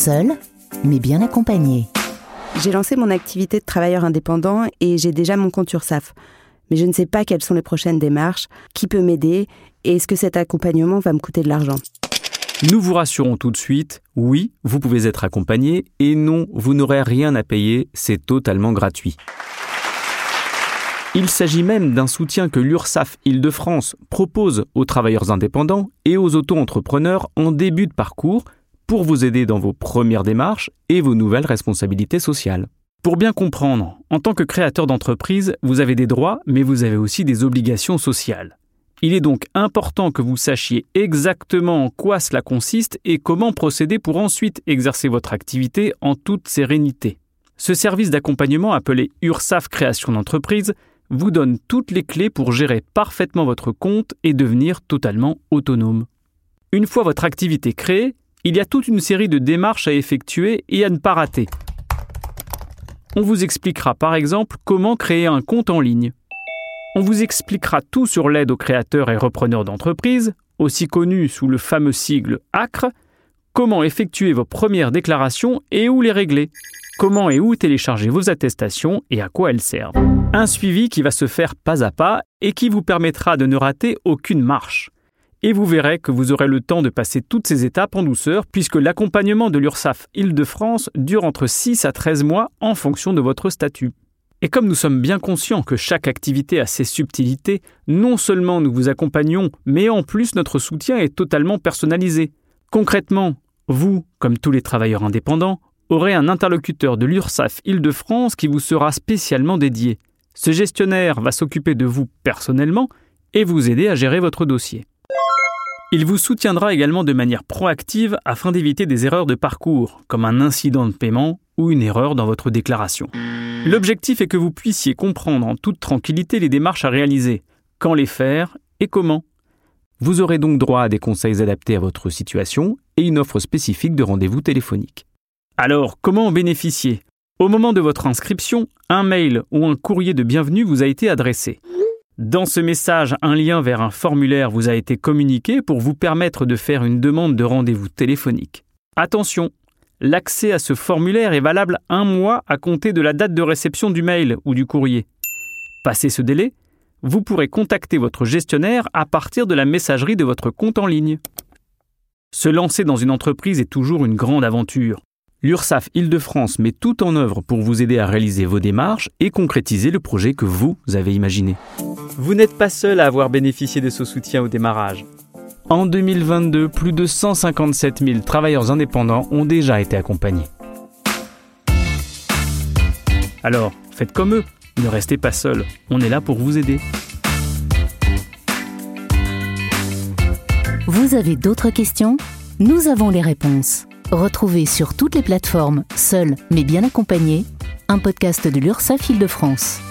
Seul, mais bien accompagné. J'ai lancé mon activité de travailleur indépendant et j'ai déjà mon compte URSAF. Mais je ne sais pas quelles sont les prochaines démarches, qui peut m'aider et est-ce que cet accompagnement va me coûter de l'argent. Nous vous rassurons tout de suite, oui, vous pouvez être accompagné et non, vous n'aurez rien à payer, c'est totalement gratuit. Il s'agit même d'un soutien que l'URSSAF Île-de-France propose aux travailleurs indépendants et aux auto-entrepreneurs en début de parcours pour vous aider dans vos premières démarches et vos nouvelles responsabilités sociales. Pour bien comprendre, en tant que créateur d'entreprise, vous avez des droits, mais vous avez aussi des obligations sociales. Il est donc important que vous sachiez exactement en quoi cela consiste et comment procéder pour ensuite exercer votre activité en toute sérénité. Ce service d'accompagnement appelé URSAF Création d'entreprise vous donne toutes les clés pour gérer parfaitement votre compte et devenir totalement autonome. Une fois votre activité créée, il y a toute une série de démarches à effectuer et à ne pas rater. On vous expliquera par exemple comment créer un compte en ligne. On vous expliquera tout sur l'aide aux créateurs et repreneurs d'entreprises, aussi connue sous le fameux sigle ACRE, comment effectuer vos premières déclarations et où les régler comment et où télécharger vos attestations et à quoi elles servent. Un suivi qui va se faire pas à pas et qui vous permettra de ne rater aucune marche. Et vous verrez que vous aurez le temps de passer toutes ces étapes en douceur puisque l'accompagnement de l'URSSAF Île-de-France dure entre 6 à 13 mois en fonction de votre statut. Et comme nous sommes bien conscients que chaque activité a ses subtilités, non seulement nous vous accompagnons, mais en plus notre soutien est totalement personnalisé. Concrètement, vous, comme tous les travailleurs indépendants, aurez un interlocuteur de l'URSSAF Île-de-France qui vous sera spécialement dédié. Ce gestionnaire va s'occuper de vous personnellement et vous aider à gérer votre dossier. Il vous soutiendra également de manière proactive afin d'éviter des erreurs de parcours, comme un incident de paiement ou une erreur dans votre déclaration. L'objectif est que vous puissiez comprendre en toute tranquillité les démarches à réaliser, quand les faire et comment. Vous aurez donc droit à des conseils adaptés à votre situation et une offre spécifique de rendez-vous téléphonique. Alors, comment en bénéficier? Au moment de votre inscription, un mail ou un courrier de bienvenue vous a été adressé. Dans ce message, un lien vers un formulaire vous a été communiqué pour vous permettre de faire une demande de rendez-vous téléphonique. Attention, l'accès à ce formulaire est valable un mois à compter de la date de réception du mail ou du courrier. Passé ce délai, vous pourrez contacter votre gestionnaire à partir de la messagerie de votre compte en ligne. Se lancer dans une entreprise est toujours une grande aventure. L'URSSAF Île-de-France met tout en œuvre pour vous aider à réaliser vos démarches et concrétiser le projet que vous avez imaginé. Vous n'êtes pas seul à avoir bénéficié de ce soutien au démarrage. En 2022, plus de 157 000 travailleurs indépendants ont déjà été accompagnés. Alors, faites comme eux, ne restez pas seul, on est là pour vous aider. Vous avez d'autres questions? Nous avons les réponses. Retrouvez sur toutes les plateformes, seul mais bien accompagné, un podcast de l'URSSAF Île-de-France.